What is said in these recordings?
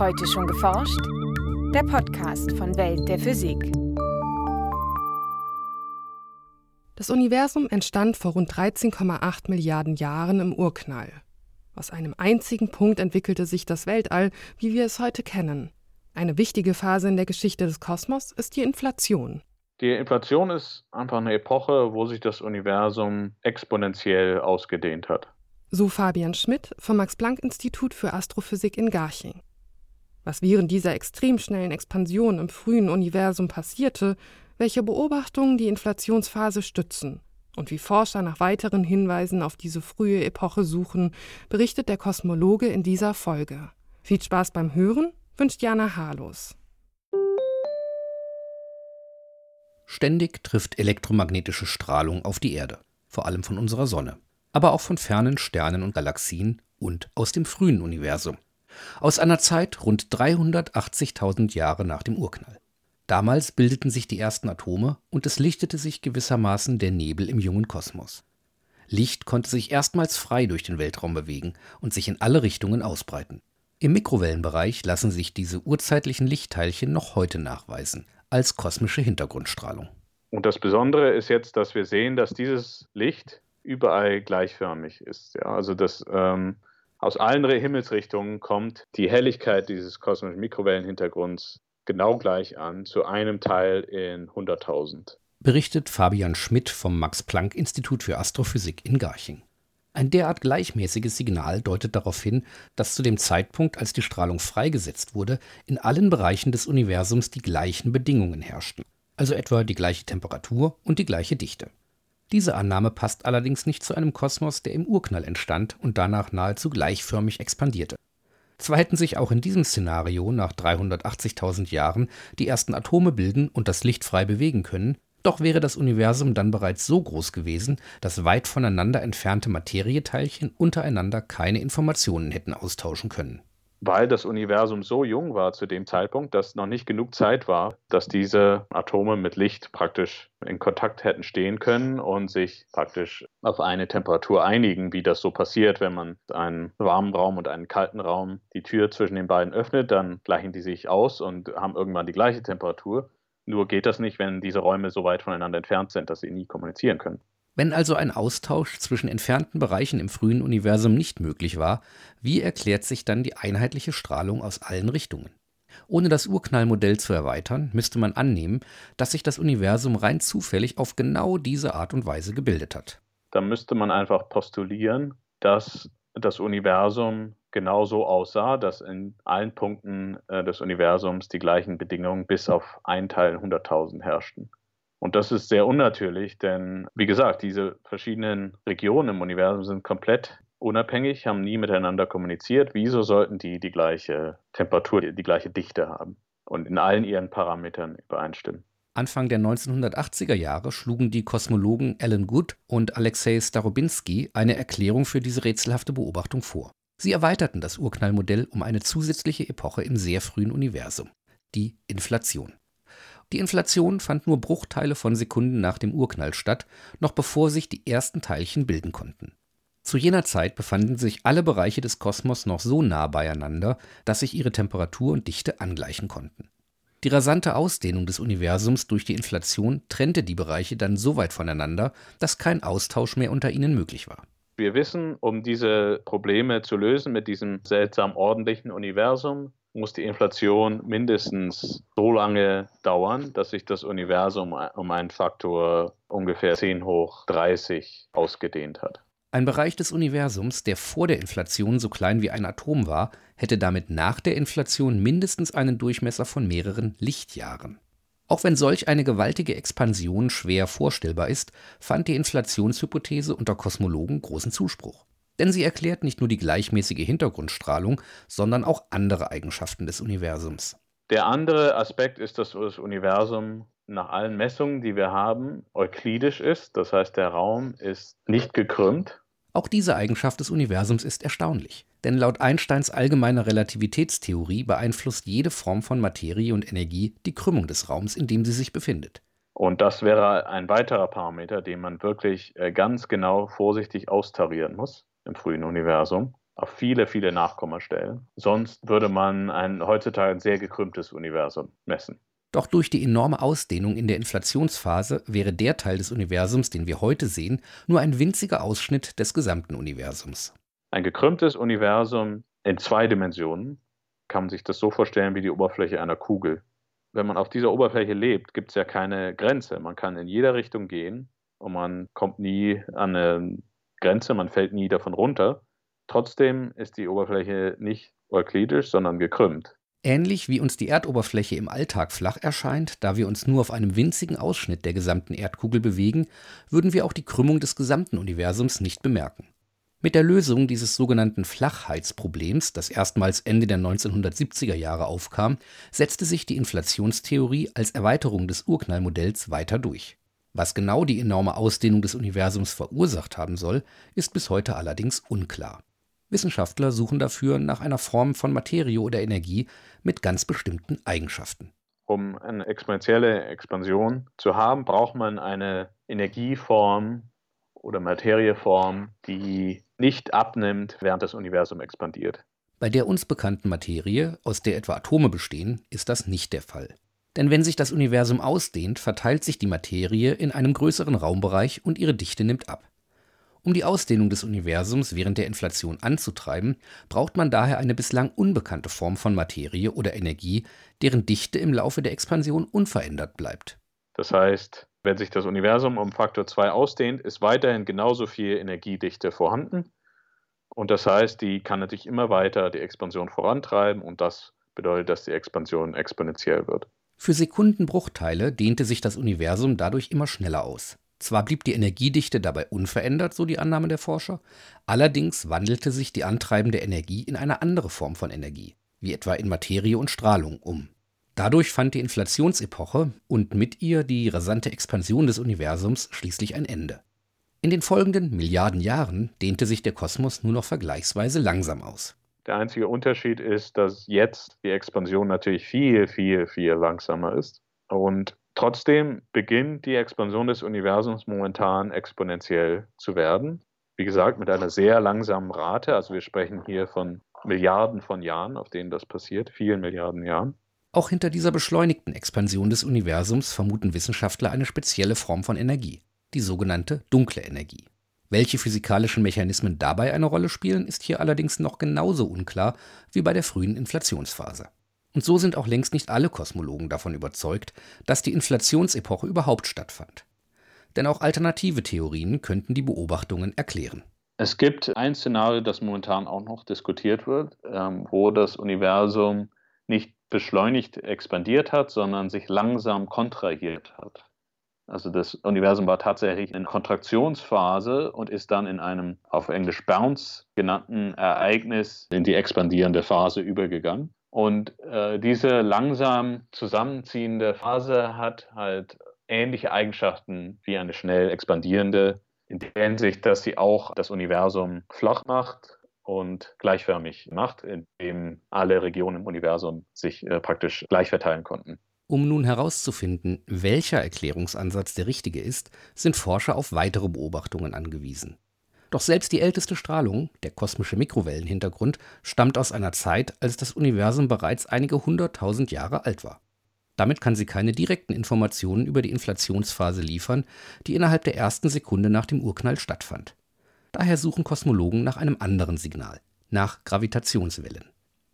Heute schon geforscht? Der Podcast von Welt der Physik. Das Universum entstand vor rund 13,8 Milliarden Jahren im Urknall. Aus einem einzigen Punkt entwickelte sich das Weltall, wie wir es heute kennen. Eine wichtige Phase in der Geschichte des Kosmos ist die Inflation. Die Inflation ist einfach eine Epoche, wo sich das Universum exponentiell ausgedehnt hat. So Fabian Schmidt vom Max-Planck-Institut für Astrophysik in Garching. Was während dieser extrem schnellen Expansion im frühen Universum passierte, welche Beobachtungen die Inflationsphase stützen und wie Forscher nach weiteren Hinweisen auf diese frühe Epoche suchen, berichtet der Kosmologe in dieser Folge. Viel Spaß beim Hören wünscht Jana Harlos. Ständig trifft elektromagnetische Strahlung auf die Erde, vor allem von unserer Sonne aber auch von fernen Sternen und Galaxien und aus dem frühen Universum. Aus einer Zeit rund 380.000 Jahre nach dem Urknall. Damals bildeten sich die ersten Atome und es lichtete sich gewissermaßen der Nebel im jungen Kosmos. Licht konnte sich erstmals frei durch den Weltraum bewegen und sich in alle Richtungen ausbreiten. Im Mikrowellenbereich lassen sich diese urzeitlichen Lichtteilchen noch heute nachweisen, als kosmische Hintergrundstrahlung. Und das Besondere ist jetzt, dass wir sehen, dass dieses Licht überall gleichförmig ist. Ja? Also dass ähm, aus allen Himmelsrichtungen kommt die Helligkeit dieses kosmischen Mikrowellenhintergrunds genau gleich an, zu einem Teil in 100.000. Berichtet Fabian Schmidt vom Max-Planck-Institut für Astrophysik in Garching. Ein derart gleichmäßiges Signal deutet darauf hin, dass zu dem Zeitpunkt, als die Strahlung freigesetzt wurde, in allen Bereichen des Universums die gleichen Bedingungen herrschten, also etwa die gleiche Temperatur und die gleiche Dichte. Diese Annahme passt allerdings nicht zu einem Kosmos, der im Urknall entstand und danach nahezu gleichförmig expandierte. Zwar hätten sich auch in diesem Szenario nach 380.000 Jahren die ersten Atome bilden und das Licht frei bewegen können, doch wäre das Universum dann bereits so groß gewesen, dass weit voneinander entfernte Materieteilchen untereinander keine Informationen hätten austauschen können weil das Universum so jung war zu dem Zeitpunkt, dass noch nicht genug Zeit war, dass diese Atome mit Licht praktisch in Kontakt hätten stehen können und sich praktisch auf eine Temperatur einigen, wie das so passiert, wenn man einen warmen Raum und einen kalten Raum die Tür zwischen den beiden öffnet, dann gleichen die sich aus und haben irgendwann die gleiche Temperatur. Nur geht das nicht, wenn diese Räume so weit voneinander entfernt sind, dass sie nie kommunizieren können. Wenn also ein Austausch zwischen entfernten Bereichen im frühen Universum nicht möglich war, wie erklärt sich dann die einheitliche Strahlung aus allen Richtungen? Ohne das Urknallmodell zu erweitern, müsste man annehmen, dass sich das Universum rein zufällig auf genau diese Art und Weise gebildet hat. Da müsste man einfach postulieren, dass das Universum genauso aussah, dass in allen Punkten äh, des Universums die gleichen Bedingungen bis auf ein Teil 100.000 herrschten. Und das ist sehr unnatürlich, denn wie gesagt, diese verschiedenen Regionen im Universum sind komplett unabhängig, haben nie miteinander kommuniziert. Wieso sollten die die gleiche Temperatur, die gleiche Dichte haben und in allen ihren Parametern übereinstimmen? Anfang der 1980er Jahre schlugen die Kosmologen Alan Good und Alexei Starobinski eine Erklärung für diese rätselhafte Beobachtung vor. Sie erweiterten das Urknallmodell um eine zusätzliche Epoche im sehr frühen Universum, die Inflation. Die Inflation fand nur Bruchteile von Sekunden nach dem Urknall statt, noch bevor sich die ersten Teilchen bilden konnten. Zu jener Zeit befanden sich alle Bereiche des Kosmos noch so nah beieinander, dass sich ihre Temperatur und Dichte angleichen konnten. Die rasante Ausdehnung des Universums durch die Inflation trennte die Bereiche dann so weit voneinander, dass kein Austausch mehr unter ihnen möglich war. Wir wissen, um diese Probleme zu lösen mit diesem seltsam ordentlichen Universum, muss die Inflation mindestens so lange dauern, dass sich das Universum um einen Faktor ungefähr 10 hoch 30 ausgedehnt hat. Ein Bereich des Universums, der vor der Inflation so klein wie ein Atom war, hätte damit nach der Inflation mindestens einen Durchmesser von mehreren Lichtjahren. Auch wenn solch eine gewaltige Expansion schwer vorstellbar ist, fand die Inflationshypothese unter Kosmologen großen Zuspruch denn sie erklärt nicht nur die gleichmäßige Hintergrundstrahlung, sondern auch andere Eigenschaften des Universums. Der andere Aspekt ist, dass das Universum nach allen Messungen, die wir haben, euklidisch ist. Das heißt, der Raum ist nicht gekrümmt. Auch diese Eigenschaft des Universums ist erstaunlich. Denn laut Einsteins allgemeiner Relativitätstheorie beeinflusst jede Form von Materie und Energie die Krümmung des Raums, in dem sie sich befindet. Und das wäre ein weiterer Parameter, den man wirklich äh, ganz genau vorsichtig austarieren muss im frühen Universum. auf viele, viele Nachkommastellen. Sonst würde man ein heutzutage ein sehr gekrümmtes Universum messen. Doch durch die enorme Ausdehnung in der Inflationsphase wäre der Teil des Universums, den wir heute sehen, nur ein winziger Ausschnitt des gesamten Universums. Ein gekrümmtes Universum in zwei Dimensionen kann man sich das so vorstellen wie die Oberfläche einer Kugel. Wenn man auf dieser Oberfläche lebt, gibt es ja keine Grenze. Man kann in jeder Richtung gehen und man kommt nie an eine Grenze, man fällt nie davon runter. Trotzdem ist die Oberfläche nicht euklidisch, sondern gekrümmt. Ähnlich wie uns die Erdoberfläche im Alltag flach erscheint, da wir uns nur auf einem winzigen Ausschnitt der gesamten Erdkugel bewegen, würden wir auch die Krümmung des gesamten Universums nicht bemerken. Mit der Lösung dieses sogenannten Flachheitsproblems, das erstmals Ende der 1970er Jahre aufkam, setzte sich die Inflationstheorie als Erweiterung des Urknallmodells weiter durch. Was genau die enorme Ausdehnung des Universums verursacht haben soll, ist bis heute allerdings unklar. Wissenschaftler suchen dafür nach einer Form von Materie oder Energie mit ganz bestimmten Eigenschaften. Um eine exponentielle Expansion zu haben, braucht man eine Energieform oder Materieform, die nicht abnimmt, während das Universum expandiert. Bei der uns bekannten Materie, aus der etwa Atome bestehen, ist das nicht der Fall. Denn wenn sich das Universum ausdehnt, verteilt sich die Materie in einem größeren Raumbereich und ihre Dichte nimmt ab. Um die Ausdehnung des Universums während der Inflation anzutreiben, braucht man daher eine bislang unbekannte Form von Materie oder Energie, deren Dichte im Laufe der Expansion unverändert bleibt. Das heißt, wenn sich das Universum um Faktor 2 ausdehnt, ist weiterhin genauso viel Energiedichte vorhanden. Und das heißt, die kann natürlich immer weiter die Expansion vorantreiben und das bedeutet, dass die Expansion exponentiell wird. Für Sekundenbruchteile dehnte sich das Universum dadurch immer schneller aus. Zwar blieb die Energiedichte dabei unverändert, so die Annahme der Forscher, allerdings wandelte sich die antreibende Energie in eine andere Form von Energie, wie etwa in Materie und Strahlung, um. Dadurch fand die Inflationsepoche und mit ihr die rasante Expansion des Universums schließlich ein Ende. In den folgenden Milliarden Jahren dehnte sich der Kosmos nur noch vergleichsweise langsam aus. Der einzige Unterschied ist, dass jetzt die Expansion natürlich viel, viel, viel langsamer ist. Und Trotzdem beginnt die Expansion des Universums momentan exponentiell zu werden. Wie gesagt, mit einer sehr langsamen Rate. Also wir sprechen hier von Milliarden von Jahren, auf denen das passiert, vielen Milliarden Jahren. Auch hinter dieser beschleunigten Expansion des Universums vermuten Wissenschaftler eine spezielle Form von Energie, die sogenannte dunkle Energie. Welche physikalischen Mechanismen dabei eine Rolle spielen, ist hier allerdings noch genauso unklar wie bei der frühen Inflationsphase. Und so sind auch längst nicht alle Kosmologen davon überzeugt, dass die Inflationsepoche überhaupt stattfand. Denn auch alternative Theorien könnten die Beobachtungen erklären. Es gibt ein Szenario, das momentan auch noch diskutiert wird, ähm, wo das Universum nicht beschleunigt expandiert hat, sondern sich langsam kontrahiert hat. Also das Universum war tatsächlich in Kontraktionsphase und ist dann in einem auf Englisch Bounce genannten Ereignis in die expandierende Phase übergegangen. Und äh, diese langsam zusammenziehende Phase hat halt ähnliche Eigenschaften wie eine schnell expandierende, in der Hinsicht, dass sie auch das Universum flach macht und gleichförmig macht, indem alle Regionen im Universum sich äh, praktisch gleich verteilen konnten. Um nun herauszufinden, welcher Erklärungsansatz der richtige ist, sind Forscher auf weitere Beobachtungen angewiesen. Doch selbst die älteste Strahlung, der kosmische Mikrowellenhintergrund, stammt aus einer Zeit, als das Universum bereits einige hunderttausend Jahre alt war. Damit kann sie keine direkten Informationen über die Inflationsphase liefern, die innerhalb der ersten Sekunde nach dem Urknall stattfand. Daher suchen Kosmologen nach einem anderen Signal, nach Gravitationswellen.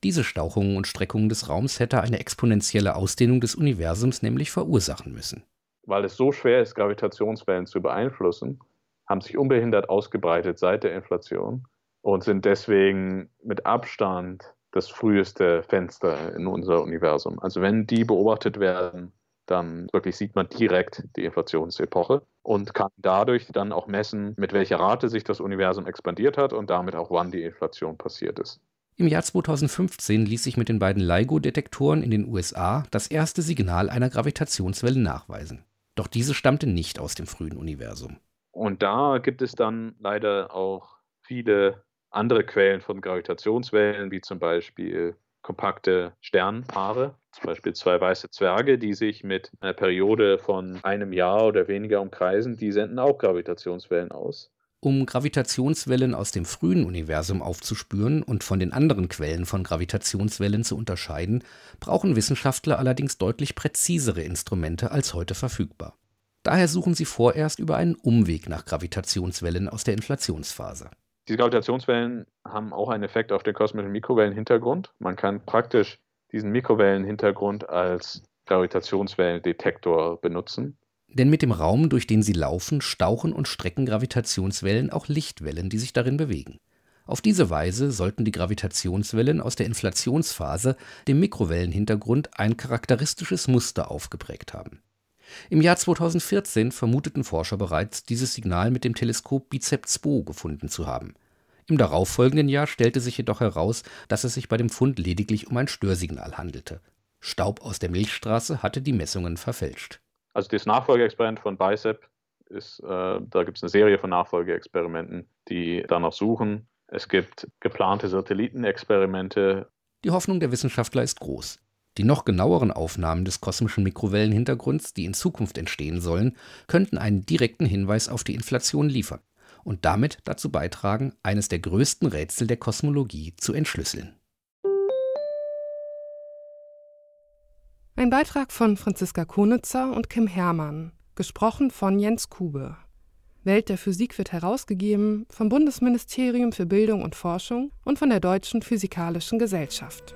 Diese Stauchungen und Streckungen des Raums hätte eine exponentielle Ausdehnung des Universums nämlich verursachen müssen. Weil es so schwer ist, Gravitationswellen zu beeinflussen, haben sich unbehindert ausgebreitet seit der Inflation und sind deswegen mit Abstand das früheste Fenster in unser Universum. Also wenn die beobachtet werden, dann wirklich sieht man direkt die Inflationsepoche und kann dadurch dann auch messen, mit welcher Rate sich das Universum expandiert hat und damit auch wann die Inflation passiert ist. Im Jahr 2015 ließ sich mit den beiden LIGO-Detektoren in den USA das erste Signal einer Gravitationswelle nachweisen. Doch diese stammte nicht aus dem frühen Universum. Und da gibt es dann leider auch viele andere Quellen von Gravitationswellen, wie zum Beispiel kompakte Sternpaare, zum Beispiel zwei weiße Zwerge, die sich mit einer Periode von einem Jahr oder weniger umkreisen, die senden auch Gravitationswellen aus. Um Gravitationswellen aus dem frühen Universum aufzuspüren und von den anderen Quellen von Gravitationswellen zu unterscheiden, brauchen Wissenschaftler allerdings deutlich präzisere Instrumente als heute verfügbar. Daher suchen sie vorerst über einen Umweg nach Gravitationswellen aus der Inflationsphase. Diese Gravitationswellen haben auch einen Effekt auf den kosmischen Mikrowellenhintergrund. Man kann praktisch diesen Mikrowellenhintergrund als Gravitationswellendetektor benutzen. Denn mit dem Raum, durch den sie laufen, stauchen und strecken Gravitationswellen auch Lichtwellen, die sich darin bewegen. Auf diese Weise sollten die Gravitationswellen aus der Inflationsphase dem Mikrowellenhintergrund ein charakteristisches Muster aufgeprägt haben. Im Jahr 2014 vermuteten Forscher bereits, dieses Signal mit dem Teleskop BICEP 2 gefunden zu haben. Im darauffolgenden Jahr stellte sich jedoch heraus, dass es sich bei dem Fund lediglich um ein Störsignal handelte. Staub aus der Milchstraße hatte die Messungen verfälscht. Also das Nachfolgeexperiment von BICEP ist, äh, da gibt es eine Serie von Nachfolgeexperimenten, die danach suchen. Es gibt geplante Satellitenexperimente. Die Hoffnung der Wissenschaftler ist groß. Die noch genaueren Aufnahmen des kosmischen Mikrowellenhintergrunds, die in Zukunft entstehen sollen, könnten einen direkten Hinweis auf die Inflation liefern und damit dazu beitragen, eines der größten Rätsel der Kosmologie zu entschlüsseln. Ein Beitrag von Franziska Konitzer und Kim Herrmann, gesprochen von Jens Kube. Welt der Physik wird herausgegeben vom Bundesministerium für Bildung und Forschung und von der Deutschen Physikalischen Gesellschaft.